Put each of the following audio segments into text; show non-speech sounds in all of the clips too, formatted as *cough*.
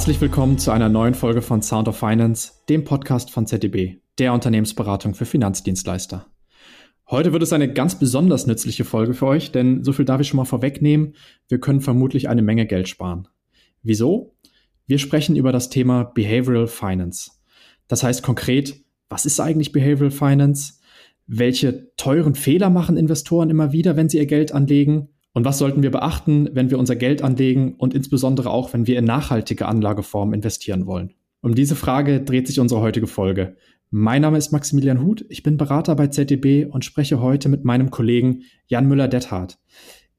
Herzlich willkommen zu einer neuen Folge von Sound of Finance, dem Podcast von ZDB, der Unternehmensberatung für Finanzdienstleister. Heute wird es eine ganz besonders nützliche Folge für euch, denn so viel darf ich schon mal vorwegnehmen, wir können vermutlich eine Menge Geld sparen. Wieso? Wir sprechen über das Thema Behavioral Finance. Das heißt konkret, was ist eigentlich Behavioral Finance? Welche teuren Fehler machen Investoren immer wieder, wenn sie ihr Geld anlegen? Und was sollten wir beachten, wenn wir unser Geld anlegen und insbesondere auch, wenn wir in nachhaltige Anlageformen investieren wollen? Um diese Frage dreht sich unsere heutige Folge. Mein Name ist Maximilian Huth, ich bin Berater bei ZDB und spreche heute mit meinem Kollegen Jan Müller-Dethardt.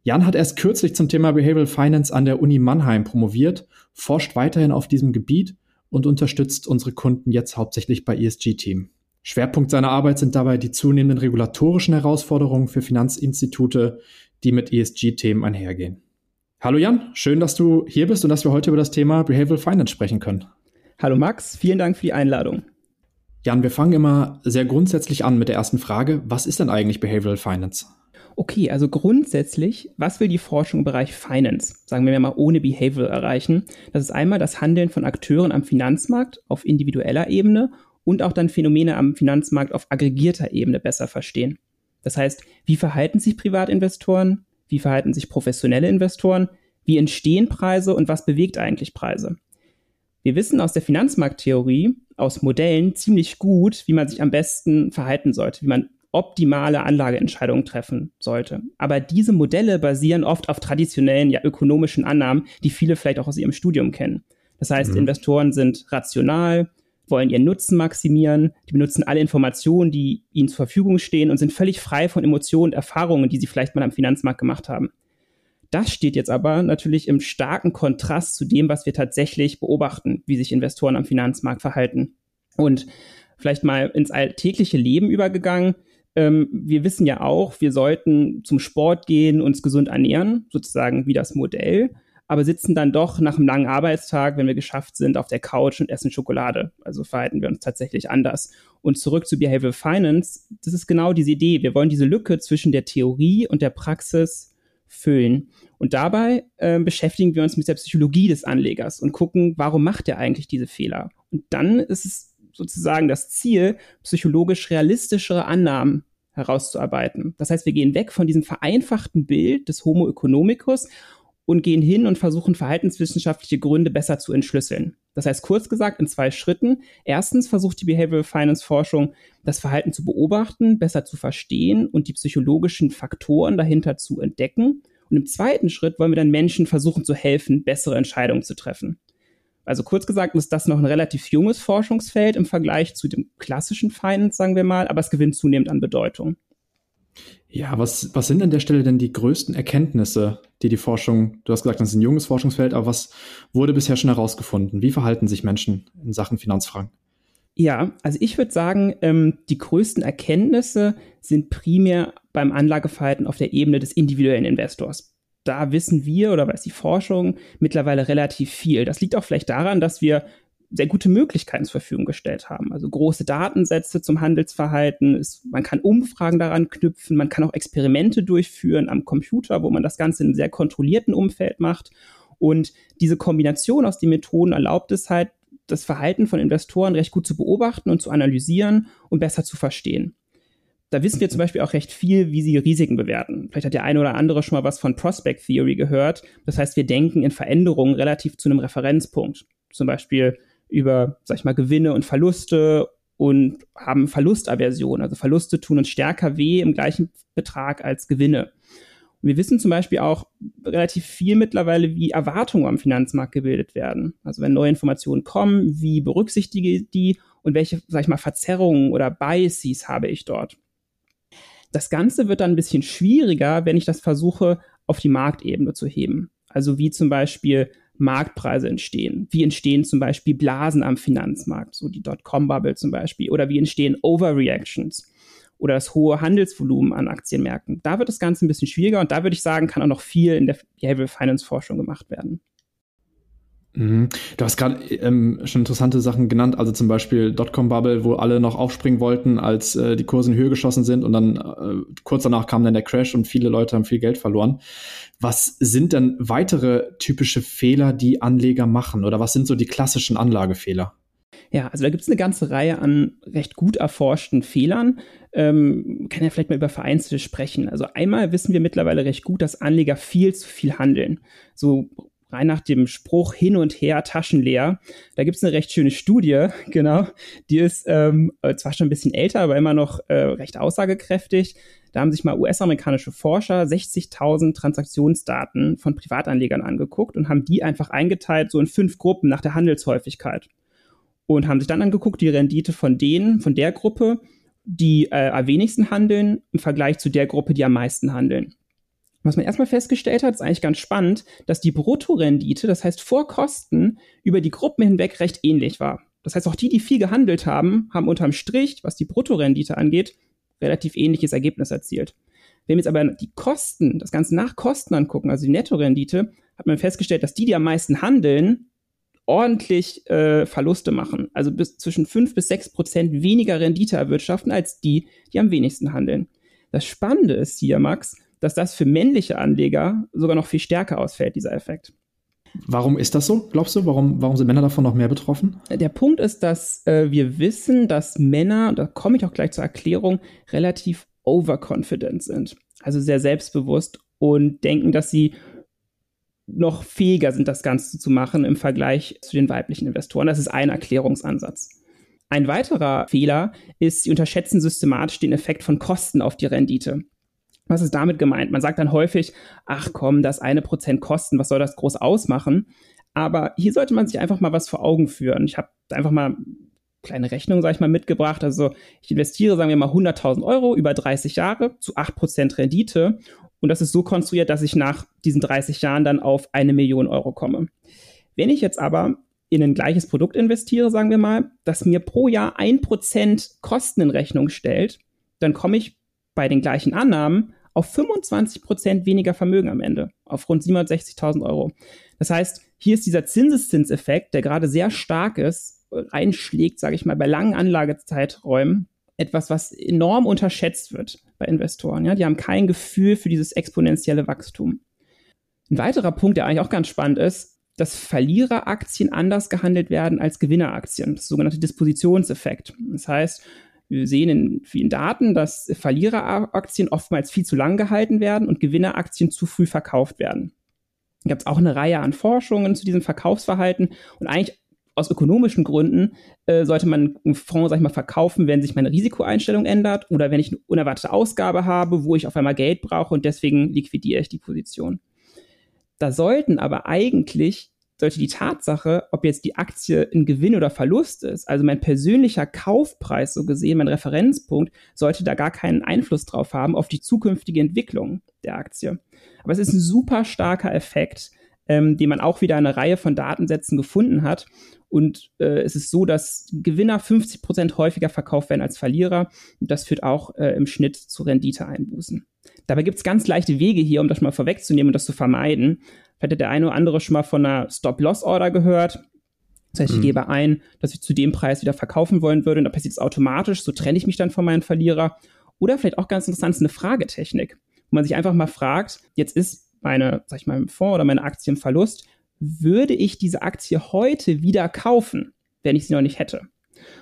Jan hat erst kürzlich zum Thema Behavioral Finance an der Uni Mannheim promoviert, forscht weiterhin auf diesem Gebiet und unterstützt unsere Kunden jetzt hauptsächlich bei ESG-Team. Schwerpunkt seiner Arbeit sind dabei die zunehmenden regulatorischen Herausforderungen für Finanzinstitute, die mit ESG-Themen einhergehen. Hallo Jan, schön, dass du hier bist und dass wir heute über das Thema Behavioral Finance sprechen können. Hallo Max, vielen Dank für die Einladung. Jan, wir fangen immer sehr grundsätzlich an mit der ersten Frage. Was ist denn eigentlich Behavioral Finance? Okay, also grundsätzlich, was will die Forschung im Bereich Finance, sagen wir mal ohne Behavioral erreichen? Das ist einmal das Handeln von Akteuren am Finanzmarkt auf individueller Ebene und auch dann Phänomene am Finanzmarkt auf aggregierter Ebene besser verstehen. Das heißt, wie verhalten sich Privatinvestoren? Wie verhalten sich professionelle Investoren? Wie entstehen Preise und was bewegt eigentlich Preise? Wir wissen aus der Finanzmarkttheorie, aus Modellen ziemlich gut, wie man sich am besten verhalten sollte, wie man optimale Anlageentscheidungen treffen sollte. Aber diese Modelle basieren oft auf traditionellen, ja ökonomischen Annahmen, die viele vielleicht auch aus ihrem Studium kennen. Das heißt, mhm. Investoren sind rational, wollen ihren Nutzen maximieren, die benutzen alle Informationen, die ihnen zur Verfügung stehen und sind völlig frei von Emotionen und Erfahrungen, die sie vielleicht mal am Finanzmarkt gemacht haben. Das steht jetzt aber natürlich im starken Kontrast zu dem, was wir tatsächlich beobachten, wie sich Investoren am Finanzmarkt verhalten. Und vielleicht mal ins alltägliche Leben übergegangen. Ähm, wir wissen ja auch, wir sollten zum Sport gehen, uns gesund ernähren, sozusagen wie das Modell, aber sitzen dann doch nach einem langen Arbeitstag, wenn wir geschafft sind, auf der Couch und essen Schokolade. Also verhalten wir uns tatsächlich anders. Und zurück zu Behavioral Finance, das ist genau diese Idee. Wir wollen diese Lücke zwischen der Theorie und der Praxis füllen. Und dabei äh, beschäftigen wir uns mit der Psychologie des Anlegers und gucken, warum macht er eigentlich diese Fehler. Und dann ist es sozusagen das Ziel, psychologisch realistischere Annahmen herauszuarbeiten. Das heißt, wir gehen weg von diesem vereinfachten Bild des Homo economicus und gehen hin und versuchen verhaltenswissenschaftliche Gründe besser zu entschlüsseln. Das heißt, kurz gesagt, in zwei Schritten. Erstens versucht die Behavioral Finance Forschung, das Verhalten zu beobachten, besser zu verstehen und die psychologischen Faktoren dahinter zu entdecken. Und im zweiten Schritt wollen wir dann Menschen versuchen zu helfen, bessere Entscheidungen zu treffen. Also kurz gesagt ist das noch ein relativ junges Forschungsfeld im Vergleich zu dem klassischen Finance, sagen wir mal, aber es gewinnt zunehmend an Bedeutung. Ja, was, was sind an der Stelle denn die größten Erkenntnisse, die die Forschung, du hast gesagt, das ist ein junges Forschungsfeld, aber was wurde bisher schon herausgefunden? Wie verhalten sich Menschen in Sachen Finanzfragen? Ja, also ich würde sagen, ähm, die größten Erkenntnisse sind primär beim Anlageverhalten auf der Ebene des individuellen Investors. Da wissen wir oder weiß die Forschung mittlerweile relativ viel. Das liegt auch vielleicht daran, dass wir sehr gute Möglichkeiten zur Verfügung gestellt haben. Also große Datensätze zum Handelsverhalten. Ist, man kann Umfragen daran knüpfen, man kann auch Experimente durchführen am Computer, wo man das Ganze in einem sehr kontrollierten Umfeld macht. Und diese Kombination aus den Methoden erlaubt es halt, das Verhalten von Investoren recht gut zu beobachten und zu analysieren und besser zu verstehen. Da wissen wir zum Beispiel auch recht viel, wie sie Risiken bewerten. Vielleicht hat der eine oder andere schon mal was von Prospect Theory gehört. Das heißt, wir denken in Veränderungen relativ zu einem Referenzpunkt. Zum Beispiel über, sag ich mal, Gewinne und Verluste und haben Verlustaversion. Also Verluste tun uns stärker weh im gleichen Betrag als Gewinne. Und wir wissen zum Beispiel auch relativ viel mittlerweile, wie Erwartungen am Finanzmarkt gebildet werden. Also wenn neue Informationen kommen, wie berücksichtige ich die und welche, sag ich mal, Verzerrungen oder Biases habe ich dort. Das Ganze wird dann ein bisschen schwieriger, wenn ich das versuche, auf die Marktebene zu heben. Also wie zum Beispiel Marktpreise entstehen. Wie entstehen zum Beispiel Blasen am Finanzmarkt, so die Dotcom-Bubble zum Beispiel, oder wie entstehen Overreactions oder das hohe Handelsvolumen an Aktienmärkten. Da wird das Ganze ein bisschen schwieriger und da würde ich sagen, kann auch noch viel in der Behavioral Finance Forschung gemacht werden. Mhm. Du hast gerade ähm, schon interessante Sachen genannt, also zum Beispiel Dotcom-Bubble, wo alle noch aufspringen wollten, als äh, die Kurse in Höhe geschossen sind und dann äh, kurz danach kam dann der Crash und viele Leute haben viel Geld verloren. Was sind denn weitere typische Fehler, die Anleger machen oder was sind so die klassischen Anlagefehler? Ja, also da gibt es eine ganze Reihe an recht gut erforschten Fehlern. Ähm, kann ja vielleicht mal über vereinzelte sprechen. Also einmal wissen wir mittlerweile recht gut, dass Anleger viel zu viel handeln. So rein nach dem Spruch hin und her taschenleer. Da gibt es eine recht schöne Studie, *laughs* genau. Die ist ähm, zwar schon ein bisschen älter, aber immer noch äh, recht aussagekräftig. Da haben sich mal US-amerikanische Forscher 60.000 Transaktionsdaten von Privatanlegern angeguckt und haben die einfach eingeteilt, so in fünf Gruppen nach der Handelshäufigkeit. Und haben sich dann angeguckt, die Rendite von denen, von der Gruppe, die äh, am wenigsten handeln, im Vergleich zu der Gruppe, die am meisten handeln. Was man erstmal festgestellt hat, ist eigentlich ganz spannend, dass die Bruttorendite, das heißt vor Kosten, über die Gruppen hinweg recht ähnlich war. Das heißt, auch die, die viel gehandelt haben, haben unterm Strich, was die Bruttorendite angeht, relativ ähnliches Ergebnis erzielt. Wenn wir jetzt aber die Kosten, das Ganze nach Kosten angucken, also die Nettorendite, hat man festgestellt, dass die, die am meisten handeln, ordentlich äh, Verluste machen. Also bis zwischen 5 bis 6 Prozent weniger Rendite erwirtschaften als die, die am wenigsten handeln. Das Spannende ist hier, Max, dass das für männliche Anleger sogar noch viel stärker ausfällt, dieser Effekt. Warum ist das so, glaubst du? Warum, warum sind Männer davon noch mehr betroffen? Der Punkt ist, dass äh, wir wissen, dass Männer, da komme ich auch gleich zur Erklärung, relativ overconfident sind. Also sehr selbstbewusst und denken, dass sie noch fähiger sind, das Ganze zu machen im Vergleich zu den weiblichen Investoren. Das ist ein Erklärungsansatz. Ein weiterer Fehler ist, sie unterschätzen systematisch den Effekt von Kosten auf die Rendite. Was ist damit gemeint? Man sagt dann häufig, ach komm, das eine Prozent Kosten, was soll das groß ausmachen? Aber hier sollte man sich einfach mal was vor Augen führen. Ich habe einfach mal kleine Rechnung, sage ich mal, mitgebracht. Also ich investiere, sagen wir mal, 100.000 Euro über 30 Jahre zu 8% Rendite. Und das ist so konstruiert, dass ich nach diesen 30 Jahren dann auf eine Million Euro komme. Wenn ich jetzt aber in ein gleiches Produkt investiere, sagen wir mal, das mir pro Jahr 1% Kosten in Rechnung stellt, dann komme ich bei den gleichen Annahmen auf 25 Prozent weniger Vermögen am Ende, auf rund 760.000 Euro. Das heißt, hier ist dieser Zinseszinseffekt, der gerade sehr stark ist, reinschlägt, sage ich mal, bei langen Anlagezeiträumen, etwas, was enorm unterschätzt wird bei Investoren. Ja? Die haben kein Gefühl für dieses exponentielle Wachstum. Ein weiterer Punkt, der eigentlich auch ganz spannend ist, dass Verliereraktien anders gehandelt werden als Gewinneraktien. Das sogenannte Dispositionseffekt. Das heißt, wir sehen in vielen Daten, dass Verliereraktien oftmals viel zu lang gehalten werden und Gewinneraktien zu früh verkauft werden. Da gibt es auch eine Reihe an Forschungen zu diesem Verkaufsverhalten und eigentlich aus ökonomischen Gründen äh, sollte man einen Fonds, sag ich mal, verkaufen, wenn sich meine Risikoeinstellung ändert oder wenn ich eine unerwartete Ausgabe habe, wo ich auf einmal Geld brauche und deswegen liquidiere ich die Position. Da sollten aber eigentlich sollte die Tatsache, ob jetzt die Aktie ein Gewinn oder Verlust ist, also mein persönlicher Kaufpreis so gesehen, mein Referenzpunkt, sollte da gar keinen Einfluss drauf haben auf die zukünftige Entwicklung der Aktie. Aber es ist ein super starker Effekt, ähm, den man auch wieder in einer Reihe von Datensätzen gefunden hat. Und äh, es ist so, dass Gewinner 50 Prozent häufiger verkauft werden als Verlierer. Und das führt auch äh, im Schnitt zu Renditeeinbußen. Dabei gibt es ganz leichte Wege hier, um das mal vorwegzunehmen und das zu vermeiden. Vielleicht hat der eine oder andere schon mal von einer Stop-Loss-Order gehört. Das heißt, ich mhm. gebe ein, dass ich zu dem Preis wieder verkaufen wollen würde und da passiert es automatisch, so trenne ich mich dann von meinem Verlierer. Oder vielleicht auch ganz interessant ist eine Fragetechnik, wo man sich einfach mal fragt, jetzt ist meine, sag ich mal, Fonds oder meine Aktie im Verlust, würde ich diese Aktie heute wieder kaufen, wenn ich sie noch nicht hätte?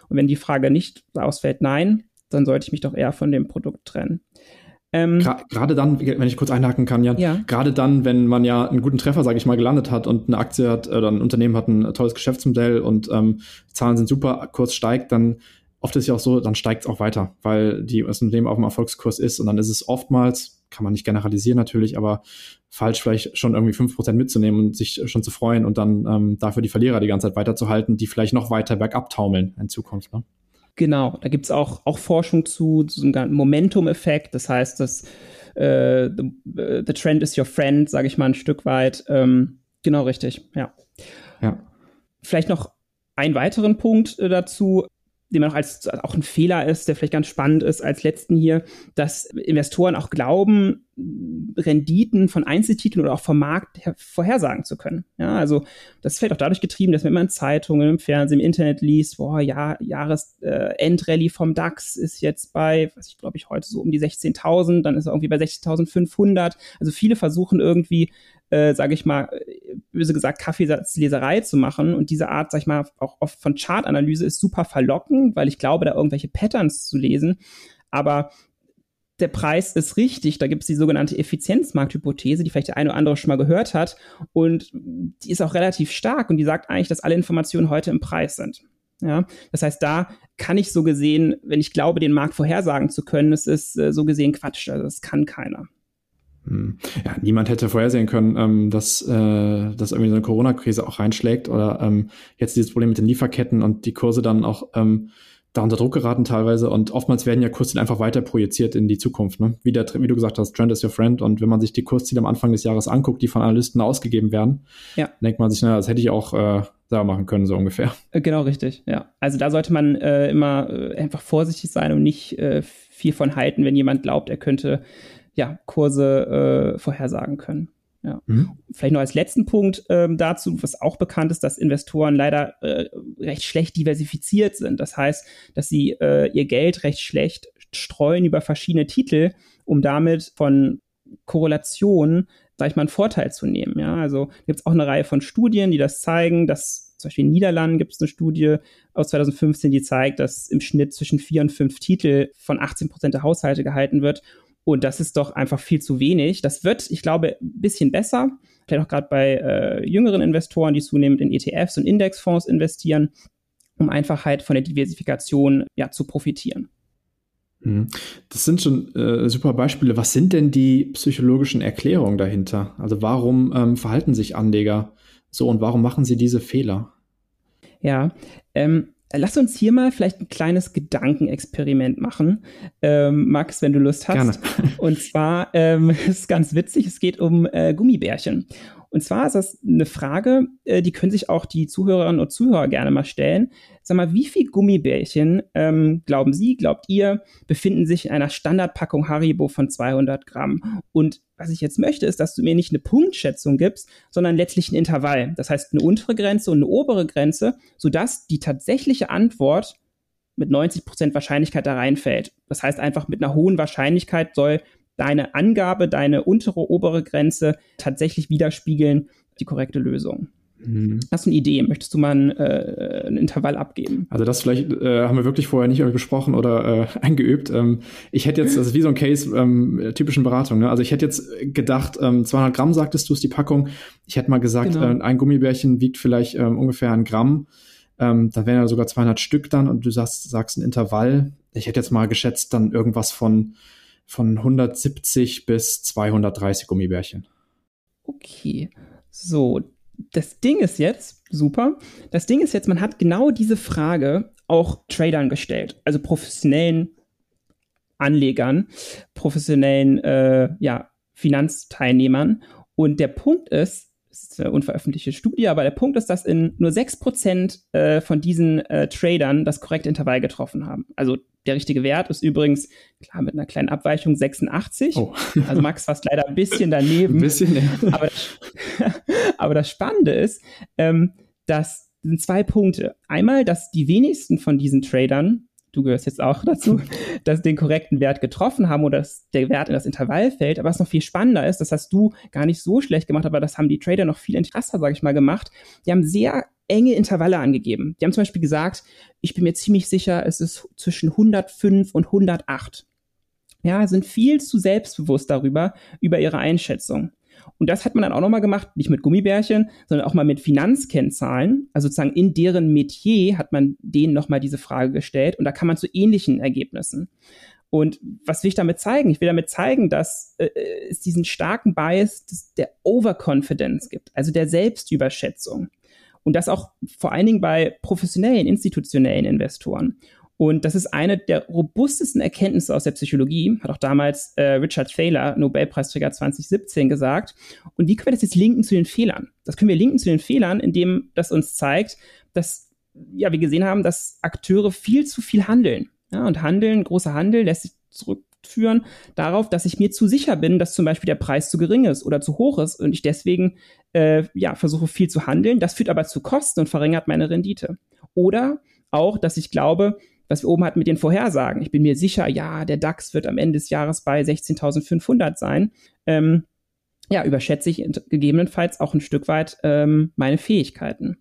Und wenn die Frage nicht ausfällt, nein, dann sollte ich mich doch eher von dem Produkt trennen. Ähm, gerade dann, wenn ich kurz einhaken kann, Jan, ja. gerade dann, wenn man ja einen guten Treffer, sage ich mal, gelandet hat und eine Aktie hat oder ein Unternehmen hat ein tolles Geschäftsmodell und ähm, Zahlen sind super, Kurs steigt, dann oft ist ja auch so, dann steigt es auch weiter, weil die, das Unternehmen auf dem Erfolgskurs ist und dann ist es oftmals, kann man nicht generalisieren natürlich, aber falsch vielleicht schon irgendwie fünf Prozent mitzunehmen und sich schon zu freuen und dann ähm, dafür die Verlierer die ganze Zeit weiterzuhalten, die vielleicht noch weiter bergab taumeln in Zukunft. Ne? Genau, da gibt es auch, auch Forschung zu, zu einem Momentum-Effekt. Das heißt, dass äh, the, äh, the, trend is your friend, sage ich mal ein Stück weit. Ähm, genau richtig, ja. ja. Vielleicht noch einen weiteren Punkt äh, dazu. Den man auch als auch ein Fehler ist, der vielleicht ganz spannend ist als letzten hier, dass Investoren auch glauben, Renditen von Einzeltiteln oder auch vom Markt vorhersagen zu können. Ja, also das vielleicht auch dadurch getrieben, dass man immer in Zeitungen, im Fernsehen, im Internet liest, boah, ja, Jahresendrallye äh, vom DAX ist jetzt bei, was ich glaube ich heute so um die 16.000, dann ist er irgendwie bei 60.500. Also viele versuchen irgendwie äh, sage ich mal, böse gesagt, Kaffeesatzleserei zu machen. Und diese Art, sag ich mal, auch oft von Chartanalyse ist super verlockend, weil ich glaube, da irgendwelche Patterns zu lesen. Aber der Preis ist richtig. Da gibt es die sogenannte Effizienzmarkthypothese, die vielleicht der eine oder andere schon mal gehört hat. Und die ist auch relativ stark und die sagt eigentlich, dass alle Informationen heute im Preis sind. Ja, das heißt, da kann ich so gesehen, wenn ich glaube, den Markt vorhersagen zu können, es ist äh, so gesehen Quatsch. Also das kann keiner. Hm. Ja, niemand hätte vorhersehen können, ähm, dass, äh, dass irgendwie so eine Corona-Krise auch reinschlägt oder ähm, jetzt dieses Problem mit den Lieferketten und die Kurse dann auch ähm, da unter Druck geraten teilweise und oftmals werden ja Kursziele einfach weiter projiziert in die Zukunft. Ne? Wie, der, wie du gesagt hast, Trend is your friend und wenn man sich die Kursziele am Anfang des Jahres anguckt, die von Analysten ausgegeben werden, ja. denkt man sich, naja, das hätte ich auch äh, selber machen können, so ungefähr. Äh, genau, richtig, ja. Also da sollte man äh, immer äh, einfach vorsichtig sein und nicht äh, viel von halten, wenn jemand glaubt, er könnte ja, Kurse äh, vorhersagen können. Ja. Mhm. Vielleicht noch als letzten Punkt ähm, dazu, was auch bekannt ist, dass Investoren leider äh, recht schlecht diversifiziert sind. Das heißt, dass sie äh, ihr Geld recht schlecht streuen über verschiedene Titel, um damit von Korrelationen, sag ich mal, einen Vorteil zu nehmen. Ja, also gibt es auch eine Reihe von Studien, die das zeigen, dass zum Beispiel in den Niederlanden gibt es eine Studie aus 2015, die zeigt, dass im Schnitt zwischen vier und fünf Titel von 18 Prozent der Haushalte gehalten wird. Und das ist doch einfach viel zu wenig. Das wird, ich glaube, ein bisschen besser. Vielleicht auch gerade bei äh, jüngeren Investoren, die zunehmend in ETFs und Indexfonds investieren, um einfach halt von der Diversifikation ja, zu profitieren. Mhm. Das sind schon äh, super Beispiele. Was sind denn die psychologischen Erklärungen dahinter? Also warum ähm, verhalten sich Anleger so und warum machen sie diese Fehler? Ja, ähm, Lass uns hier mal vielleicht ein kleines Gedankenexperiment machen, ähm, Max, wenn du Lust hast. Gerne. Und zwar ähm, *laughs* ist ganz witzig, es geht um äh, Gummibärchen. Und zwar ist das eine Frage, äh, die können sich auch die Zuhörerinnen und Zuhörer gerne mal stellen. Sag mal, wie viel Gummibärchen, ähm, glauben Sie, glaubt ihr, befinden sich in einer Standardpackung Haribo von 200 Gramm? Und was ich jetzt möchte, ist, dass du mir nicht eine Punktschätzung gibst, sondern letztlich ein Intervall. Das heißt, eine untere Grenze und eine obere Grenze, sodass die tatsächliche Antwort mit 90 Prozent Wahrscheinlichkeit da reinfällt. Das heißt einfach mit einer hohen Wahrscheinlichkeit soll deine Angabe, deine untere, obere Grenze tatsächlich widerspiegeln die korrekte Lösung. Mhm. Hast du eine Idee? Möchtest du mal ein, äh, ein Intervall abgeben? Also das vielleicht äh, haben wir wirklich vorher nicht besprochen oder äh, *laughs* eingeübt. Ähm, ich hätte jetzt, das ist wie so ein Case ähm, typischen Beratung. Ne? Also ich hätte jetzt gedacht, ähm, 200 Gramm sagtest du ist die Packung. Ich hätte mal gesagt, genau. äh, ein Gummibärchen wiegt vielleicht ähm, ungefähr ein Gramm. Ähm, da wären ja sogar 200 Stück dann und du sagst, sagst ein Intervall. Ich hätte jetzt mal geschätzt dann irgendwas von von 170 bis 230 Gummibärchen. Okay, so, das Ding ist jetzt, super, das Ding ist jetzt, man hat genau diese Frage auch Tradern gestellt, also professionellen Anlegern, professionellen äh, ja, Finanzteilnehmern. Und der Punkt ist, es ist eine unveröffentlichte Studie, aber der Punkt ist, dass in nur 6% äh, von diesen äh, Tradern das korrekte Intervall getroffen haben. Also der richtige Wert ist übrigens, klar, mit einer kleinen Abweichung 86. Oh. Also Max fast leider ein bisschen *laughs* daneben. Ein bisschen, ja. aber, das, *laughs* aber das Spannende ist, ähm, dass sind zwei Punkte. Einmal, dass die wenigsten von diesen Tradern, du gehörst jetzt auch dazu, *laughs* dass den korrekten Wert getroffen haben oder dass der Wert in das Intervall fällt. Aber was noch viel spannender ist, das hast du gar nicht so schlecht gemacht, aber das haben die Trader noch viel interessanter, sage ich mal, gemacht. Die haben sehr enge Intervalle angegeben. Die haben zum Beispiel gesagt, ich bin mir ziemlich sicher, es ist zwischen 105 und 108. Ja, sind viel zu selbstbewusst darüber, über ihre Einschätzung. Und das hat man dann auch nochmal gemacht, nicht mit Gummibärchen, sondern auch mal mit Finanzkennzahlen. Also sozusagen in deren Metier hat man denen nochmal diese Frage gestellt und da kann man zu ähnlichen Ergebnissen. Und was will ich damit zeigen? Ich will damit zeigen, dass äh, es diesen starken Bias der Overconfidence gibt, also der Selbstüberschätzung. Und das auch vor allen Dingen bei professionellen, institutionellen Investoren. Und das ist eine der robustesten Erkenntnisse aus der Psychologie, hat auch damals äh, Richard Thaler, Nobelpreisträger 2017, gesagt. Und wie können wir das jetzt linken zu den Fehlern? Das können wir linken zu den Fehlern, indem das uns zeigt, dass ja, wir gesehen haben, dass Akteure viel zu viel handeln. Ja, und Handeln, großer Handel lässt sich zurückführen darauf, dass ich mir zu sicher bin, dass zum Beispiel der Preis zu gering ist oder zu hoch ist und ich deswegen äh, ja, versuche viel zu handeln. Das führt aber zu Kosten und verringert meine Rendite. Oder auch, dass ich glaube, was wir oben hatten mit den Vorhersagen. Ich bin mir sicher, ja, der DAX wird am Ende des Jahres bei 16.500 sein. Ähm, ja, überschätze ich gegebenenfalls auch ein Stück weit ähm, meine Fähigkeiten.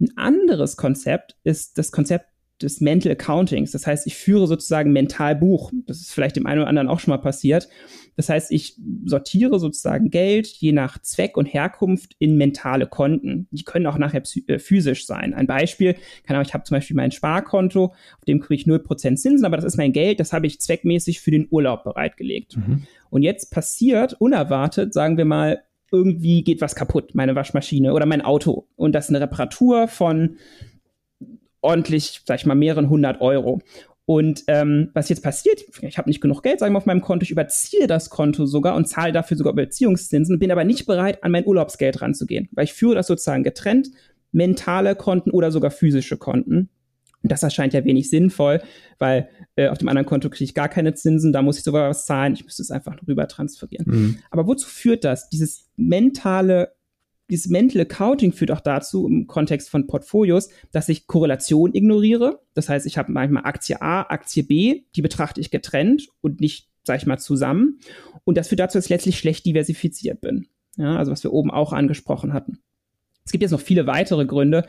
Ein anderes Konzept ist das Konzept des Mental Accountings. Das heißt, ich führe sozusagen mental Buch. Das ist vielleicht dem einen oder anderen auch schon mal passiert. Das heißt, ich sortiere sozusagen Geld je nach Zweck und Herkunft in mentale Konten. Die können auch nachher äh, physisch sein. Ein Beispiel, kann auch, ich habe zum Beispiel mein Sparkonto, auf dem kriege ich 0% Zinsen, aber das ist mein Geld, das habe ich zweckmäßig für den Urlaub bereitgelegt. Mhm. Und jetzt passiert unerwartet, sagen wir mal, irgendwie geht was kaputt, meine Waschmaschine oder mein Auto. Und das ist eine Reparatur von ordentlich, sag ich mal, mehreren hundert Euro. Und ähm, was jetzt passiert, ich habe nicht genug Geld, sagen wir, auf meinem Konto, ich überziehe das Konto sogar und zahle dafür sogar Überziehungszinsen, bin aber nicht bereit, an mein Urlaubsgeld ranzugehen, weil ich führe das sozusagen getrennt, mentale Konten oder sogar physische Konten. Und das erscheint ja wenig sinnvoll, weil äh, auf dem anderen Konto kriege ich gar keine Zinsen, da muss ich sogar was zahlen, ich müsste es einfach rüber transferieren. Mhm. Aber wozu führt das? Dieses mentale dieses Mental Accounting führt auch dazu im Kontext von Portfolios, dass ich Korrelation ignoriere. Das heißt, ich habe manchmal Aktie A, Aktie B, die betrachte ich getrennt und nicht, sag ich mal, zusammen. Und das führt dazu, dass ich letztlich schlecht diversifiziert bin. Ja, also was wir oben auch angesprochen hatten. Es gibt jetzt noch viele weitere Gründe,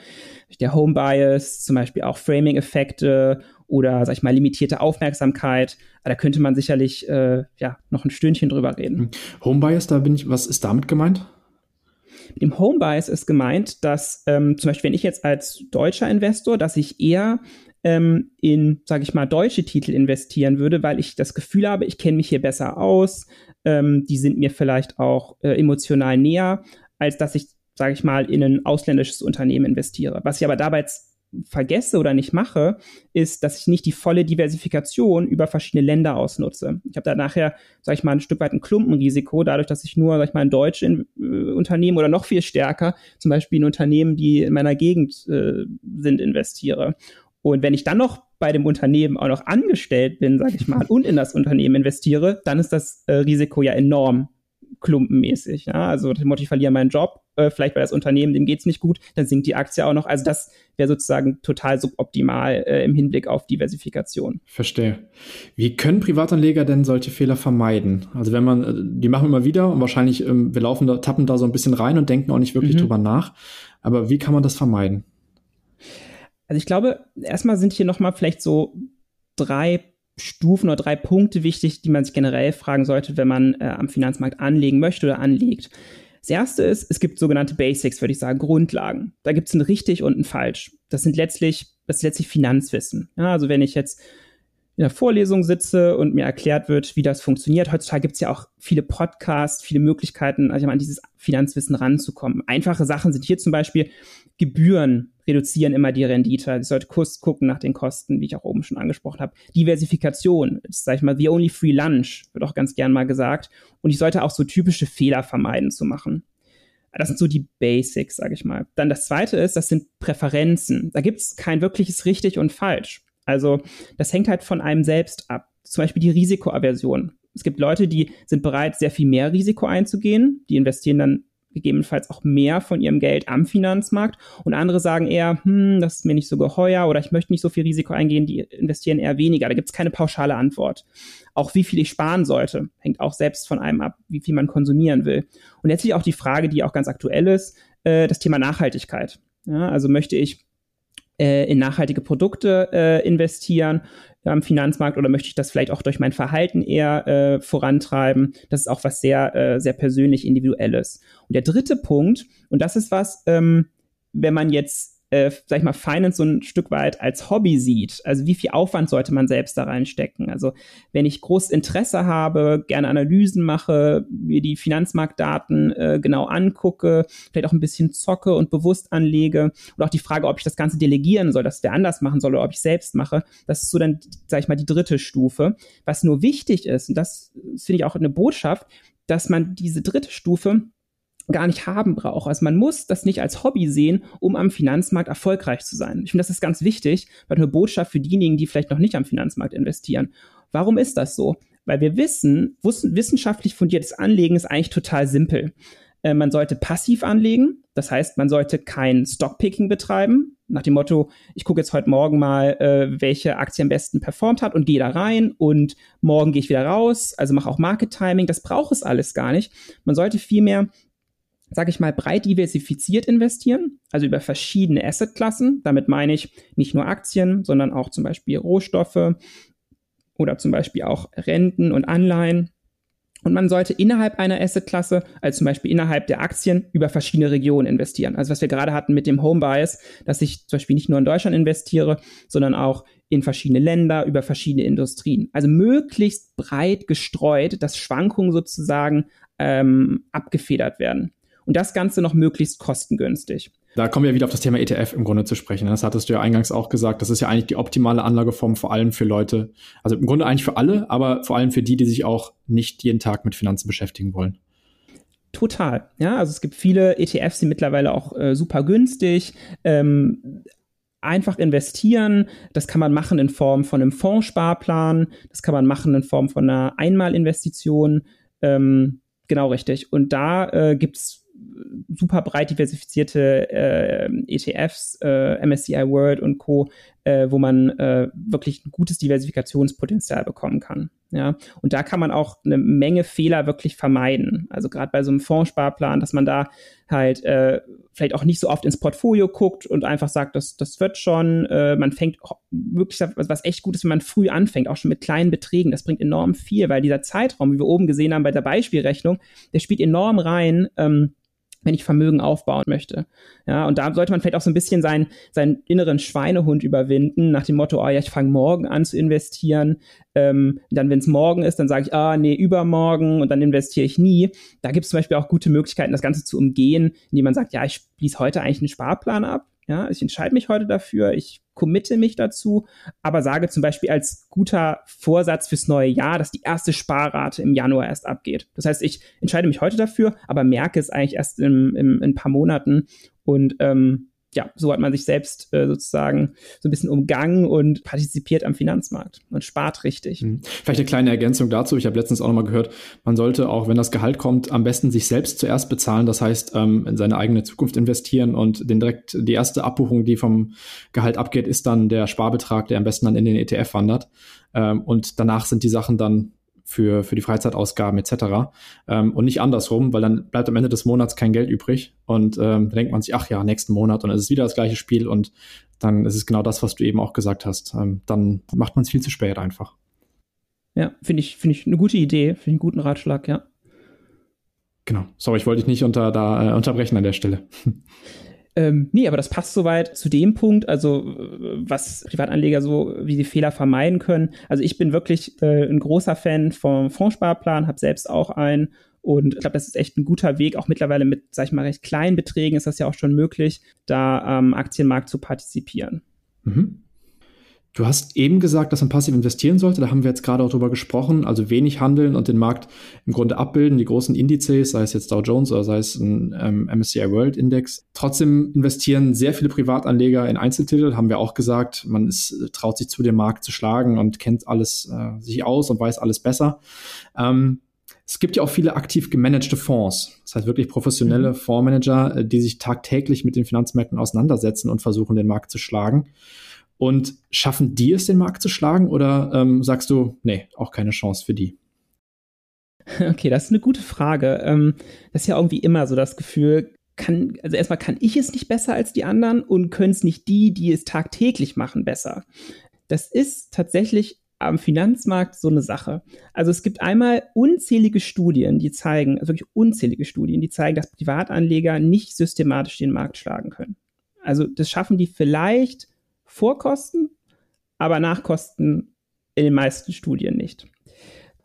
der Home Bias, zum Beispiel auch Framing-Effekte oder, sag ich mal, limitierte Aufmerksamkeit. Da könnte man sicherlich äh, ja noch ein Stündchen drüber reden. Home Bias, da bin ich, was ist damit gemeint? Mit dem Home Bias ist gemeint, dass ähm, zum Beispiel, wenn ich jetzt als deutscher Investor, dass ich eher ähm, in, sage ich mal, deutsche Titel investieren würde, weil ich das Gefühl habe, ich kenne mich hier besser aus, ähm, die sind mir vielleicht auch äh, emotional näher, als dass ich, sage ich mal, in ein ausländisches Unternehmen investiere. Was ich aber dabei vergesse oder nicht mache, ist, dass ich nicht die volle Diversifikation über verschiedene Länder ausnutze. Ich habe da nachher, sage ich mal, ein Stück weit ein Klumpenrisiko, dadurch, dass ich nur, sag ich mal, in deutsche in, äh, Unternehmen oder noch viel stärker, zum Beispiel in Unternehmen, die in meiner Gegend äh, sind, investiere. Und wenn ich dann noch bei dem Unternehmen auch noch angestellt bin, sage ich mal, *laughs* und in das Unternehmen investiere, dann ist das äh, Risiko ja enorm klumpenmäßig. Ja? Also ich verliere meinen Job, äh, vielleicht weil das Unternehmen, dem geht's nicht gut, dann sinkt die Aktie auch noch. Also das wäre sozusagen total suboptimal äh, im Hinblick auf Diversifikation. Verstehe. Wie können Privatanleger denn solche Fehler vermeiden? Also wenn man, äh, die machen wir immer wieder und wahrscheinlich, ähm, wir laufen da, tappen da so ein bisschen rein und denken auch nicht wirklich mhm. drüber nach. Aber wie kann man das vermeiden? Also ich glaube, erstmal sind hier nochmal vielleicht so drei Stufen oder drei Punkte wichtig, die man sich generell fragen sollte, wenn man äh, am Finanzmarkt anlegen möchte oder anlegt. Das erste ist, es gibt sogenannte Basics, würde ich sagen, Grundlagen. Da gibt es ein richtig und ein falsch. Das sind letztlich, das ist letztlich Finanzwissen. Ja, also wenn ich jetzt in der Vorlesung sitze und mir erklärt wird, wie das funktioniert. Heutzutage gibt es ja auch viele Podcasts, viele Möglichkeiten, also an dieses Finanzwissen ranzukommen. Einfache Sachen sind hier zum Beispiel Gebühren reduzieren immer die Rendite. Ich sollte kurz gucken nach den Kosten, wie ich auch oben schon angesprochen habe. Diversifikation, das sage ich mal, the only free lunch, wird auch ganz gern mal gesagt. Und ich sollte auch so typische Fehler vermeiden zu machen. Das sind so die Basics, sage ich mal. Dann das zweite ist, das sind Präferenzen. Da gibt es kein wirkliches richtig und falsch. Also das hängt halt von einem selbst ab. Zum Beispiel die Risikoaversion. Es gibt Leute, die sind bereit, sehr viel mehr Risiko einzugehen. Die investieren dann gegebenenfalls auch mehr von ihrem Geld am Finanzmarkt. Und andere sagen eher, hm, das ist mir nicht so geheuer oder ich möchte nicht so viel Risiko eingehen, die investieren eher weniger. Da gibt es keine pauschale Antwort. Auch wie viel ich sparen sollte, hängt auch selbst von einem ab, wie viel man konsumieren will. Und letztlich auch die Frage, die auch ganz aktuell ist, äh, das Thema Nachhaltigkeit. Ja, also möchte ich äh, in nachhaltige Produkte äh, investieren am Finanzmarkt oder möchte ich das vielleicht auch durch mein Verhalten eher äh, vorantreiben? Das ist auch was sehr, äh, sehr persönlich individuelles. Und der dritte Punkt, und das ist was, ähm, wenn man jetzt äh, sag ich mal, Finance so ein Stück weit als Hobby sieht. Also wie viel Aufwand sollte man selbst da reinstecken? Also wenn ich großes Interesse habe, gerne Analysen mache, mir die Finanzmarktdaten äh, genau angucke, vielleicht auch ein bisschen zocke und bewusst anlege oder auch die Frage, ob ich das Ganze delegieren soll, dass wer anders machen soll oder ob ich selbst mache, das ist so dann, sag ich mal, die dritte Stufe. Was nur wichtig ist, und das finde ich auch eine Botschaft, dass man diese dritte Stufe gar nicht haben braucht. Also man muss das nicht als Hobby sehen, um am Finanzmarkt erfolgreich zu sein. Ich finde, das ist ganz wichtig, weil eine Botschaft für diejenigen, die vielleicht noch nicht am Finanzmarkt investieren. Warum ist das so? Weil wir wissen, wissenschaftlich fundiertes Anlegen ist eigentlich total simpel. Äh, man sollte passiv anlegen, das heißt, man sollte kein Stockpicking betreiben, nach dem Motto, ich gucke jetzt heute Morgen mal, äh, welche Aktie am besten performt hat und gehe da rein und morgen gehe ich wieder raus, also mache auch Market Timing, das braucht es alles gar nicht. Man sollte vielmehr sage ich mal, breit diversifiziert investieren, also über verschiedene Assetklassen. Damit meine ich nicht nur Aktien, sondern auch zum Beispiel Rohstoffe oder zum Beispiel auch Renten und Anleihen und man sollte innerhalb einer Assetklasse, also zum Beispiel innerhalb der Aktien, über verschiedene Regionen investieren. Also was wir gerade hatten mit dem Home Bias, dass ich zum Beispiel nicht nur in Deutschland investiere, sondern auch in verschiedene Länder, über verschiedene Industrien. Also möglichst breit gestreut, dass Schwankungen sozusagen ähm, abgefedert werden. Und das Ganze noch möglichst kostengünstig. Da kommen wir wieder auf das Thema ETF im Grunde zu sprechen. Das hattest du ja eingangs auch gesagt. Das ist ja eigentlich die optimale Anlageform vor allem für Leute, also im Grunde eigentlich für alle, aber vor allem für die, die sich auch nicht jeden Tag mit Finanzen beschäftigen wollen. Total. Ja, also es gibt viele ETFs, die mittlerweile auch äh, super günstig, ähm, einfach investieren. Das kann man machen in Form von einem Fondssparplan. Das kann man machen in Form von einer Einmalinvestition. Ähm, genau richtig. Und da äh, gibt es super breit diversifizierte äh, ETFs, äh, MSCI World und Co., äh, wo man äh, wirklich ein gutes Diversifikationspotenzial bekommen kann. Ja, und da kann man auch eine Menge Fehler wirklich vermeiden. Also gerade bei so einem Fondssparplan, dass man da halt äh, vielleicht auch nicht so oft ins Portfolio guckt und einfach sagt, das, das wird schon. Äh, man fängt wirklich, was echt gut ist, wenn man früh anfängt, auch schon mit kleinen Beträgen. Das bringt enorm viel, weil dieser Zeitraum, wie wir oben gesehen haben bei der Beispielrechnung, der spielt enorm rein. Ähm, wenn ich Vermögen aufbauen möchte. Ja, und da sollte man vielleicht auch so ein bisschen seinen, seinen inneren Schweinehund überwinden, nach dem Motto, ah ja, ich fange morgen an zu investieren. Ähm, dann, wenn es morgen ist, dann sage ich, ah, nee, übermorgen und dann investiere ich nie. Da gibt es zum Beispiel auch gute Möglichkeiten, das Ganze zu umgehen, indem man sagt, ja, ich schließe heute eigentlich einen Sparplan ab. Ja, ich entscheide mich heute dafür, ich committe mich dazu, aber sage zum Beispiel als guter Vorsatz fürs neue Jahr, dass die erste Sparrate im Januar erst abgeht. Das heißt, ich entscheide mich heute dafür, aber merke es eigentlich erst im, im, in ein paar Monaten und ähm, ja, so hat man sich selbst äh, sozusagen so ein bisschen umgangen und partizipiert am Finanzmarkt und spart richtig. Hm. Vielleicht eine kleine Ergänzung dazu. Ich habe letztens auch nochmal gehört, man sollte auch, wenn das Gehalt kommt, am besten sich selbst zuerst bezahlen. Das heißt, ähm, in seine eigene Zukunft investieren und den direkt die erste Abbuchung, die vom Gehalt abgeht, ist dann der Sparbetrag, der am besten dann in den ETF wandert. Ähm, und danach sind die Sachen dann für, für die Freizeitausgaben etc. Ähm, und nicht andersrum, weil dann bleibt am Ende des Monats kein Geld übrig und ähm, dann denkt man sich, ach ja, nächsten Monat und es ist wieder das gleiche Spiel und dann ist es genau das, was du eben auch gesagt hast. Ähm, dann macht man es viel zu spät einfach. Ja, finde ich, finde ich eine gute Idee, finde ich einen guten Ratschlag, ja. Genau. Sorry, ich wollte dich nicht unter, da, äh, unterbrechen an der Stelle. *laughs* Ähm, nee, aber das passt soweit zu dem Punkt, also was Privatanleger so, wie sie Fehler vermeiden können. Also ich bin wirklich äh, ein großer Fan vom Fondssparplan, habe selbst auch einen und ich glaube, das ist echt ein guter Weg. Auch mittlerweile mit, sag ich mal, recht kleinen Beträgen ist das ja auch schon möglich, da am Aktienmarkt zu partizipieren. Mhm. Du hast eben gesagt, dass man passiv investieren sollte. Da haben wir jetzt gerade auch drüber gesprochen. Also wenig handeln und den Markt im Grunde abbilden, die großen Indizes, sei es jetzt Dow Jones oder sei es ein ähm, MSCI World Index. Trotzdem investieren sehr viele Privatanleger in Einzeltitel, haben wir auch gesagt. Man ist, traut sich zu, den Markt zu schlagen und kennt alles äh, sich aus und weiß alles besser. Ähm, es gibt ja auch viele aktiv gemanagte Fonds. Das heißt wirklich professionelle mhm. Fondsmanager, äh, die sich tagtäglich mit den Finanzmärkten auseinandersetzen und versuchen, den Markt zu schlagen. Und schaffen die es, den Markt zu schlagen? Oder ähm, sagst du, nee, auch keine Chance für die? *laughs* Okay, das ist eine gute Frage. Ähm, das ist ja irgendwie immer so das Gefühl, kann, also erstmal kann ich es nicht besser als die anderen und können es nicht die, die es tagtäglich machen, besser. Das ist tatsächlich am Finanzmarkt so eine Sache. Also es gibt einmal unzählige Studien, die zeigen, also wirklich unzählige Studien, die zeigen, dass Privatanleger nicht systematisch den Markt schlagen können. Also das schaffen die vielleicht Vorkosten, aber Nachkosten in den meisten Studien nicht.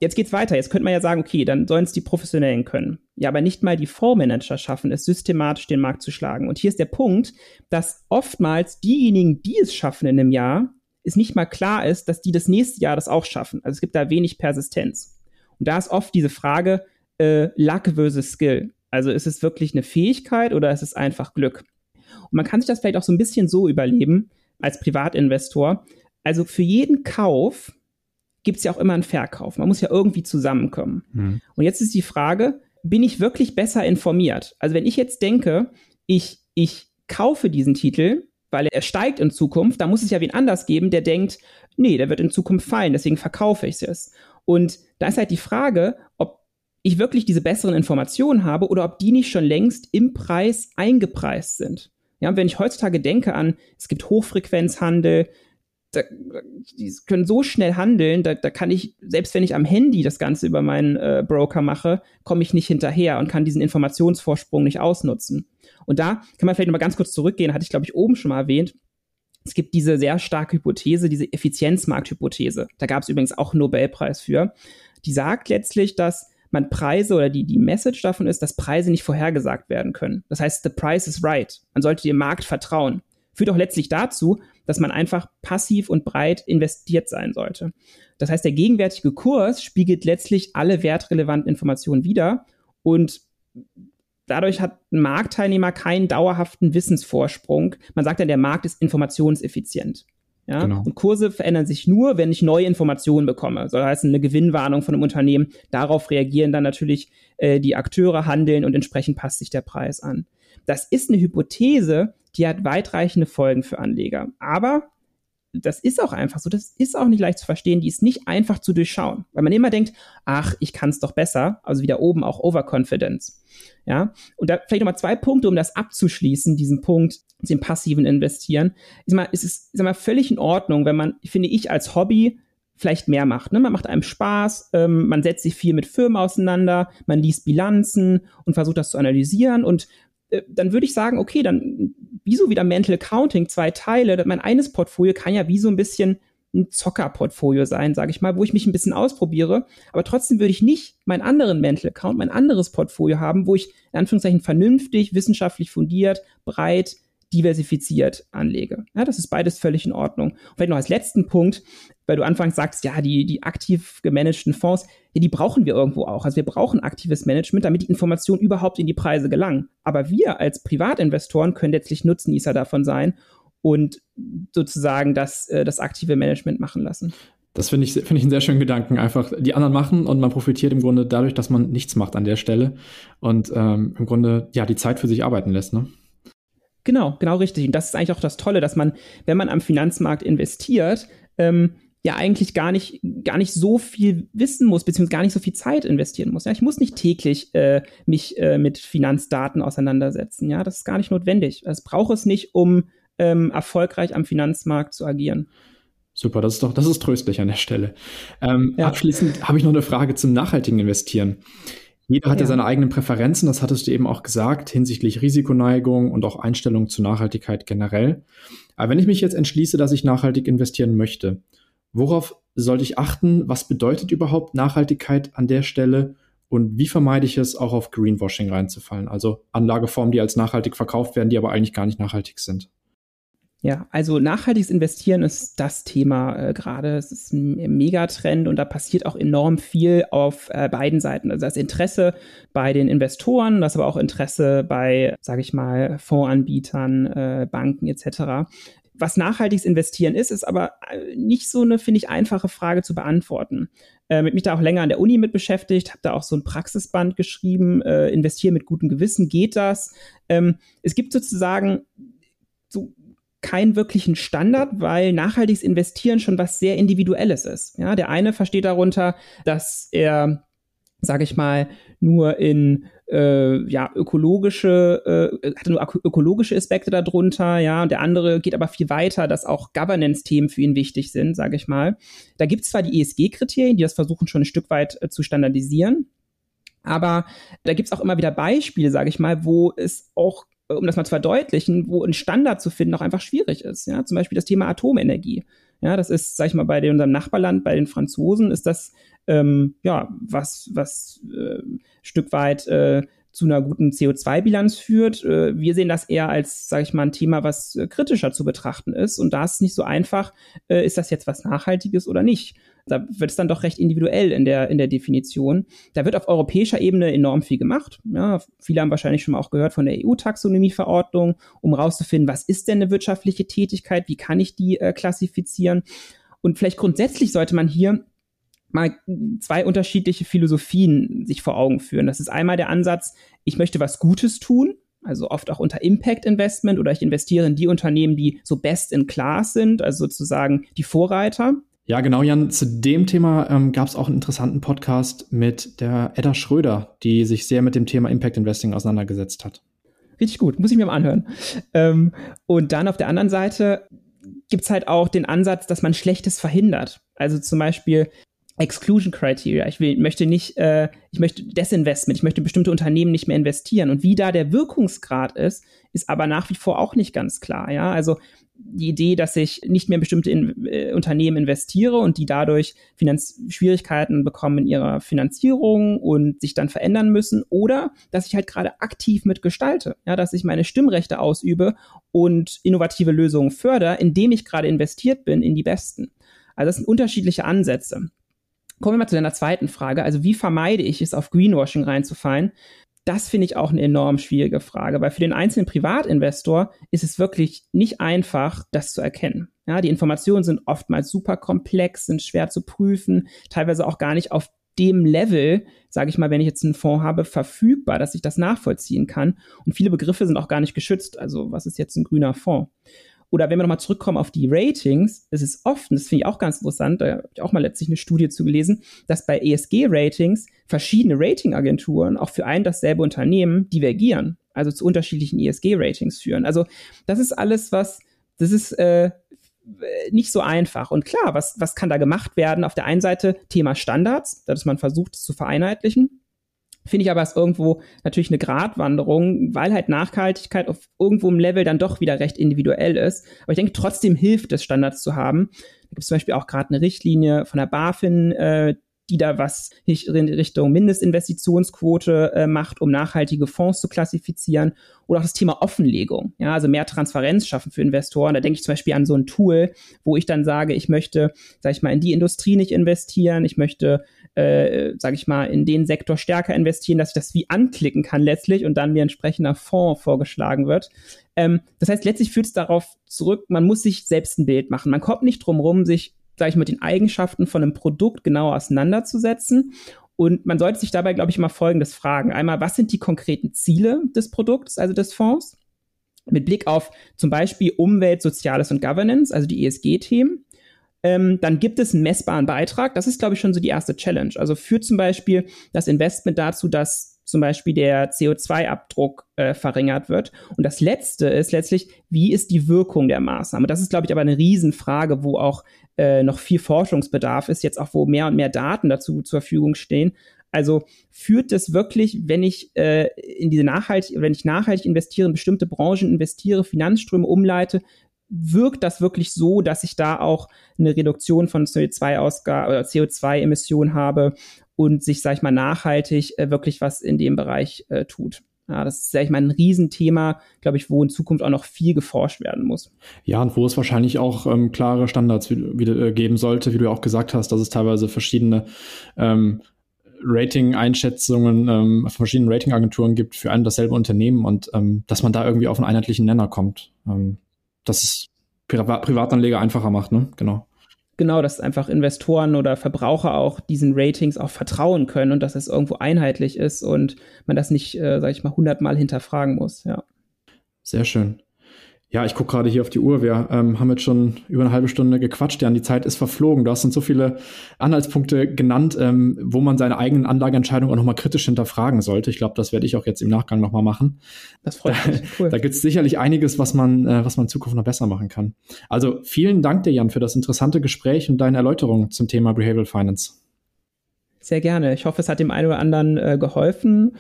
Jetzt geht's weiter. Jetzt könnte man ja sagen, okay, dann sollen es die Professionellen können. Ja, aber nicht mal die Fondsmanager schaffen es, systematisch den Markt zu schlagen. Und hier ist der Punkt, dass oftmals diejenigen, die es schaffen in einem Jahr, es nicht mal klar ist, dass die das nächste Jahr das auch schaffen. Also es gibt da wenig Persistenz. Und da ist oft diese Frage, äh, Luck versus Skill. Also ist es wirklich eine Fähigkeit oder ist es einfach Glück? Und man kann sich das vielleicht auch so ein bisschen so überleben als Privatinvestor. Also für jeden Kauf gibt es ja auch immer einen Verkauf. Man muss ja irgendwie zusammenkommen. Mhm. Und jetzt ist die Frage, bin ich wirklich besser informiert? Also wenn ich jetzt denke, ich, ich kaufe diesen Titel, weil er steigt in Zukunft, da muss es ja wen anders geben, der denkt, nee, der wird in Zukunft fallen, deswegen verkaufe ich es. Und da ist halt die Frage, ob ich wirklich diese besseren Informationen habe oder ob die nicht schon längst im Preis eingepreist sind. Ja, wenn ich heutzutage denke an, es gibt Hochfrequenzhandel, da, die können so schnell handeln, da, da kann ich, selbst wenn ich am Handy das Ganze über meinen äh, Broker mache, komme ich nicht hinterher und kann diesen Informationsvorsprung nicht ausnutzen. Und da kann man vielleicht nochmal ganz kurz zurückgehen, hatte ich, glaube ich, oben schon mal erwähnt. Es gibt diese sehr starke Hypothese, diese Effizienzmarkthypothese. Da gab es übrigens auch einen Nobelpreis für. Die sagt letztlich, dass man Preise oder die, die Message davon ist, dass Preise nicht vorhergesagt werden können. Das heißt, the price is right. Man sollte dem Markt vertrauen. Führt auch letztlich dazu, dass man einfach passiv und breit investiert sein sollte. Das heißt, der gegenwärtige Kurs spiegelt letztlich alle wertrelevanten Informationen wider und dadurch hat ein Marktteilnehmer keinen dauerhaften Wissensvorsprung. Man sagt dann, der Markt ist informationseffizient. Ja? Genau. Und Kurse verändern sich nur, wenn ich neue Informationen bekomme. Das heißt, eine Gewinnwarnung von einem Unternehmen. Darauf reagieren dann natürlich äh, die Akteure, handeln und entsprechend passt sich der Preis an. Das ist eine Hypothese, die hat weitreichende Folgen für Anleger. Aber das ist auch einfach so, das ist auch nicht leicht zu verstehen, die ist nicht einfach zu durchschauen, weil man immer denkt, ach, ich kann es doch besser, also wieder oben auch Overconfidence. Ja, und da vielleicht nochmal zwei Punkte, um das abzuschließen, diesen Punkt, dem passiven Investieren. Ich sag mal, es ist sag mal, völlig in Ordnung, wenn man, finde ich, als Hobby vielleicht mehr macht. Ne? Man macht einem Spaß, ähm, man setzt sich viel mit Firmen auseinander, man liest Bilanzen und versucht das zu analysieren und dann würde ich sagen, okay, dann wieso wieder Mental Accounting, zwei Teile. Mein eines Portfolio kann ja wie so ein bisschen ein Zockerportfolio sein, sage ich mal, wo ich mich ein bisschen ausprobiere. Aber trotzdem würde ich nicht meinen anderen Mental Account, mein anderes Portfolio haben, wo ich in Anführungszeichen vernünftig, wissenschaftlich fundiert, breit diversifiziert anlege. Ja, das ist beides völlig in Ordnung. Und vielleicht noch als letzten Punkt, weil du anfangs sagst, ja, die, die aktiv gemanagten Fonds, ja, die brauchen wir irgendwo auch. Also wir brauchen aktives Management, damit die Informationen überhaupt in die Preise gelangen. Aber wir als Privatinvestoren können letztlich Nutznießer davon sein und sozusagen das, äh, das aktive Management machen lassen. Das finde ich, finde ich einen sehr schönen Gedanken. Einfach die anderen machen und man profitiert im Grunde dadurch, dass man nichts macht an der Stelle und ähm, im Grunde ja die Zeit für sich arbeiten lässt. Ne? Genau, genau richtig. Und das ist eigentlich auch das Tolle, dass man, wenn man am Finanzmarkt investiert, ähm, ja eigentlich gar nicht, gar nicht so viel wissen muss, beziehungsweise gar nicht so viel Zeit investieren muss. Ja, ich muss nicht täglich äh, mich äh, mit Finanzdaten auseinandersetzen. Ja, das ist gar nicht notwendig. Es braucht es nicht, um ähm, erfolgreich am Finanzmarkt zu agieren. Super, das ist doch, das ist tröstlich an der Stelle. Ähm, ja. Abschließend habe ich noch eine Frage zum nachhaltigen Investieren. Jeder hat ja. seine eigenen Präferenzen, das hattest du eben auch gesagt, hinsichtlich Risikoneigung und auch Einstellung zur Nachhaltigkeit generell. Aber wenn ich mich jetzt entschließe, dass ich nachhaltig investieren möchte, worauf sollte ich achten? Was bedeutet überhaupt Nachhaltigkeit an der Stelle? Und wie vermeide ich es, auch auf Greenwashing reinzufallen? Also Anlageformen, die als nachhaltig verkauft werden, die aber eigentlich gar nicht nachhaltig sind. Ja, also nachhaltiges Investieren ist das Thema äh, gerade. Es ist ein Megatrend und da passiert auch enorm viel auf äh, beiden Seiten. Also das Interesse bei den Investoren, das aber auch Interesse bei, sage ich mal, Fondsanbietern, äh, Banken etc. Was nachhaltiges Investieren ist, ist aber äh, nicht so eine, finde ich, einfache Frage zu beantworten. Äh, mit mich da auch länger an der Uni mit beschäftigt, habe da auch so ein Praxisband geschrieben, äh, investieren mit gutem Gewissen, geht das? Ähm, es gibt sozusagen so keinen wirklichen Standard, weil nachhaltiges Investieren schon was sehr Individuelles ist. Ja, der eine versteht darunter, dass er, sage ich mal, nur in äh, ja ökologische äh, hat nur ökologische Aspekte darunter, ja, und der andere geht aber viel weiter, dass auch Governance-Themen für ihn wichtig sind, sage ich mal. Da gibt es zwar die ESG-Kriterien, die das versuchen schon ein Stück weit äh, zu standardisieren, aber da gibt es auch immer wieder Beispiele, sage ich mal, wo es auch um das mal zu verdeutlichen, wo ein Standard zu finden auch einfach schwierig ist. Ja, zum Beispiel das Thema Atomenergie. Ja, das ist, sag ich mal, bei unserem Nachbarland, bei den Franzosen, ist das ähm, ja was, was äh, Stück weit äh, zu einer guten CO2-Bilanz führt. Äh, wir sehen das eher als, sage ich mal, ein Thema, was äh, kritischer zu betrachten ist. Und da ist es nicht so einfach, äh, ist das jetzt was Nachhaltiges oder nicht. Da wird es dann doch recht individuell in der, in der Definition. Da wird auf europäischer Ebene enorm viel gemacht. Ja, viele haben wahrscheinlich schon mal auch gehört von der EU-Taxonomieverordnung, um rauszufinden, was ist denn eine wirtschaftliche Tätigkeit, wie kann ich die äh, klassifizieren. Und vielleicht grundsätzlich sollte man hier mal zwei unterschiedliche Philosophien sich vor Augen führen. Das ist einmal der Ansatz, ich möchte was Gutes tun, also oft auch unter Impact Investment oder ich investiere in die Unternehmen, die so best in class sind, also sozusagen die Vorreiter. Ja, genau, Jan. Zu dem Thema ähm, gab es auch einen interessanten Podcast mit der Edda Schröder, die sich sehr mit dem Thema Impact Investing auseinandergesetzt hat. Richtig gut, muss ich mir mal anhören. Ähm, und dann auf der anderen Seite gibt's halt auch den Ansatz, dass man Schlechtes verhindert. Also zum Beispiel Exclusion Criteria. Ich will, möchte nicht, äh, ich möchte Desinvestment, ich möchte bestimmte Unternehmen nicht mehr investieren. Und wie da der Wirkungsgrad ist, ist aber nach wie vor auch nicht ganz klar. Ja, also die Idee, dass ich nicht mehr in bestimmte in, äh, Unternehmen investiere und die dadurch Finanz Schwierigkeiten bekommen in ihrer Finanzierung und sich dann verändern müssen, oder dass ich halt gerade aktiv mitgestalte, ja, dass ich meine Stimmrechte ausübe und innovative Lösungen fördere, indem ich gerade investiert bin in die besten. Also das sind unterschiedliche Ansätze. Kommen wir mal zu deiner zweiten Frage. Also wie vermeide ich es, auf Greenwashing reinzufallen? Das finde ich auch eine enorm schwierige Frage, weil für den einzelnen Privatinvestor ist es wirklich nicht einfach, das zu erkennen. Ja, die Informationen sind oftmals super komplex, sind schwer zu prüfen, teilweise auch gar nicht auf dem Level, sage ich mal, wenn ich jetzt einen Fonds habe, verfügbar, dass ich das nachvollziehen kann. Und viele Begriffe sind auch gar nicht geschützt. Also was ist jetzt ein grüner Fonds? Oder wenn wir nochmal zurückkommen auf die Ratings, es ist oft, und das finde ich auch ganz interessant, da habe ich auch mal letztlich eine Studie zu gelesen, dass bei ESG-Ratings verschiedene Ratingagenturen auch für ein dasselbe Unternehmen divergieren, also zu unterschiedlichen ESG-Ratings führen. Also das ist alles, was, das ist äh, nicht so einfach. Und klar, was, was kann da gemacht werden? Auf der einen Seite Thema Standards, dass man versucht, es zu vereinheitlichen. Finde ich aber ist irgendwo natürlich eine Gratwanderung, weil halt Nachhaltigkeit auf irgendwo im Level dann doch wieder recht individuell ist. Aber ich denke, trotzdem hilft es, Standards zu haben. Da gibt es zum Beispiel auch gerade eine Richtlinie von der BaFin, äh, die da was in Richtung Mindestinvestitionsquote äh, macht, um nachhaltige Fonds zu klassifizieren. Oder auch das Thema Offenlegung. Ja, also mehr Transparenz schaffen für Investoren. Da denke ich zum Beispiel an so ein Tool, wo ich dann sage, ich möchte, sage ich mal, in die Industrie nicht investieren, ich möchte äh, sage ich mal, in den Sektor stärker investieren, dass ich das wie anklicken kann letztlich und dann mir entsprechender Fonds vorgeschlagen wird. Ähm, das heißt, letztlich führt es darauf zurück, man muss sich selbst ein Bild machen. Man kommt nicht drum rum, sich, sage ich mal, mit den Eigenschaften von einem Produkt genauer auseinanderzusetzen. Und man sollte sich dabei, glaube ich, immer Folgendes fragen. Einmal, was sind die konkreten Ziele des Produkts, also des Fonds? Mit Blick auf zum Beispiel Umwelt, Soziales und Governance, also die ESG-Themen ähm, dann gibt es einen messbaren Beitrag. Das ist, glaube ich, schon so die erste Challenge. Also führt zum Beispiel das Investment dazu, dass zum Beispiel der CO2-Abdruck äh, verringert wird. Und das Letzte ist letztlich, wie ist die Wirkung der Maßnahme? Das ist, glaube ich, aber eine Riesenfrage, wo auch äh, noch viel Forschungsbedarf ist, jetzt auch wo mehr und mehr Daten dazu zur Verfügung stehen. Also führt das wirklich, wenn ich äh, in diese nachhaltig, wenn ich nachhaltig investiere, in bestimmte Branchen investiere, Finanzströme umleite, wirkt das wirklich so, dass ich da auch eine Reduktion von CO2-Ausgaben oder CO2-Emissionen habe und sich, sag ich mal, nachhaltig äh, wirklich was in dem Bereich äh, tut. Ja, das ist, sag ich mal, ein Riesenthema, glaube ich, wo in Zukunft auch noch viel geforscht werden muss. Ja, und wo es wahrscheinlich auch ähm, klare Standards wieder äh, geben sollte, wie du auch gesagt hast, dass es teilweise verschiedene ähm, Rating-Einschätzungen ähm, von verschiedenen Ratingagenturen gibt für ein dasselbe Unternehmen und ähm, dass man da irgendwie auf einen einheitlichen Nenner kommt. Ähm, dass es Privat Privatanleger einfacher macht, ne? Genau. Genau, dass einfach Investoren oder Verbraucher auch diesen Ratings auch vertrauen können und dass es irgendwo einheitlich ist und man das nicht, äh, sag ich mal, hundertmal hinterfragen muss, ja. Sehr schön. Ja, ich gucke gerade hier auf die Uhr. Wir ähm, haben jetzt schon über eine halbe Stunde gequatscht. Ja, die Zeit ist verflogen. Du hast uns so viele Anhaltspunkte genannt, ähm, wo man seine eigenen Anlageentscheidungen auch nochmal kritisch hinterfragen sollte. Ich glaube, das werde ich auch jetzt im Nachgang nochmal machen. Das freut mich. Cool. da gibt es sicherlich einiges, was man, äh, was man in Zukunft noch besser machen kann. Also vielen Dank dir, Jan, für das interessante Gespräch und deine Erläuterung zum Thema Behavioral Finance. Sehr gerne. Ich hoffe, es hat dem einen oder anderen äh, geholfen.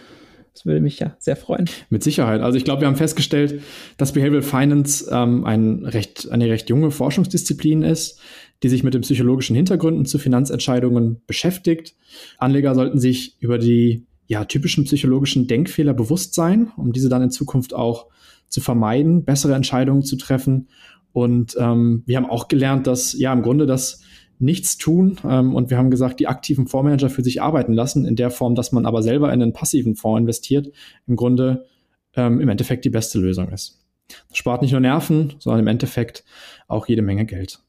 Das würde mich ja sehr freuen. Mit Sicherheit. Also ich glaube, wir haben festgestellt, dass Behavioral Finance ähm, ein recht, eine recht junge Forschungsdisziplin ist, die sich mit den psychologischen Hintergründen zu Finanzentscheidungen beschäftigt. Anleger sollten sich über die ja, typischen psychologischen Denkfehler bewusst sein, um diese dann in Zukunft auch zu vermeiden, bessere Entscheidungen zu treffen. Und ähm, wir haben auch gelernt, dass ja im Grunde das nichts tun. Ähm, und wir haben gesagt, die aktiven Fondsmanager für sich arbeiten lassen, in der Form, dass man aber selber in einen passiven Fonds investiert, im Grunde ähm, im Endeffekt die beste Lösung ist. Das spart nicht nur Nerven, sondern im Endeffekt auch jede Menge Geld.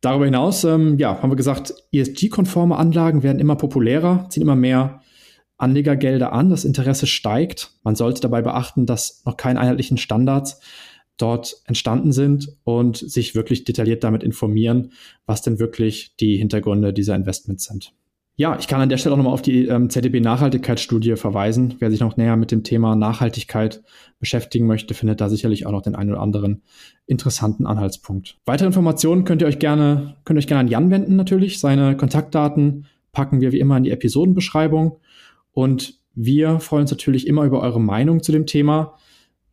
Darüber hinaus, ähm, ja, haben wir gesagt, ESG-konforme Anlagen werden immer populärer, ziehen immer mehr Anlegergelder an, das Interesse steigt. Man sollte dabei beachten, dass noch keine einheitlichen Standards dort entstanden sind und sich wirklich detailliert damit informieren, was denn wirklich die Hintergründe dieser Investments sind. Ja, ich kann an der Stelle auch nochmal auf die ähm, ZDB-Nachhaltigkeitsstudie verweisen. Wer sich noch näher mit dem Thema Nachhaltigkeit beschäftigen möchte, findet da sicherlich auch noch den einen oder anderen interessanten Anhaltspunkt. Weitere Informationen könnt ihr euch gerne, könnt ihr euch gerne an Jan wenden natürlich. Seine Kontaktdaten packen wir wie immer in die Episodenbeschreibung. Und wir freuen uns natürlich immer über eure Meinung zu dem Thema.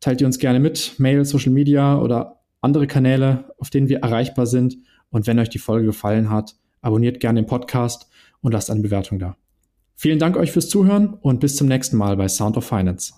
Teilt ihr uns gerne mit, Mail, Social Media oder andere Kanäle, auf denen wir erreichbar sind. Und wenn euch die Folge gefallen hat, abonniert gerne den Podcast und lasst eine Bewertung da. Vielen Dank euch fürs Zuhören und bis zum nächsten Mal bei Sound of Finance.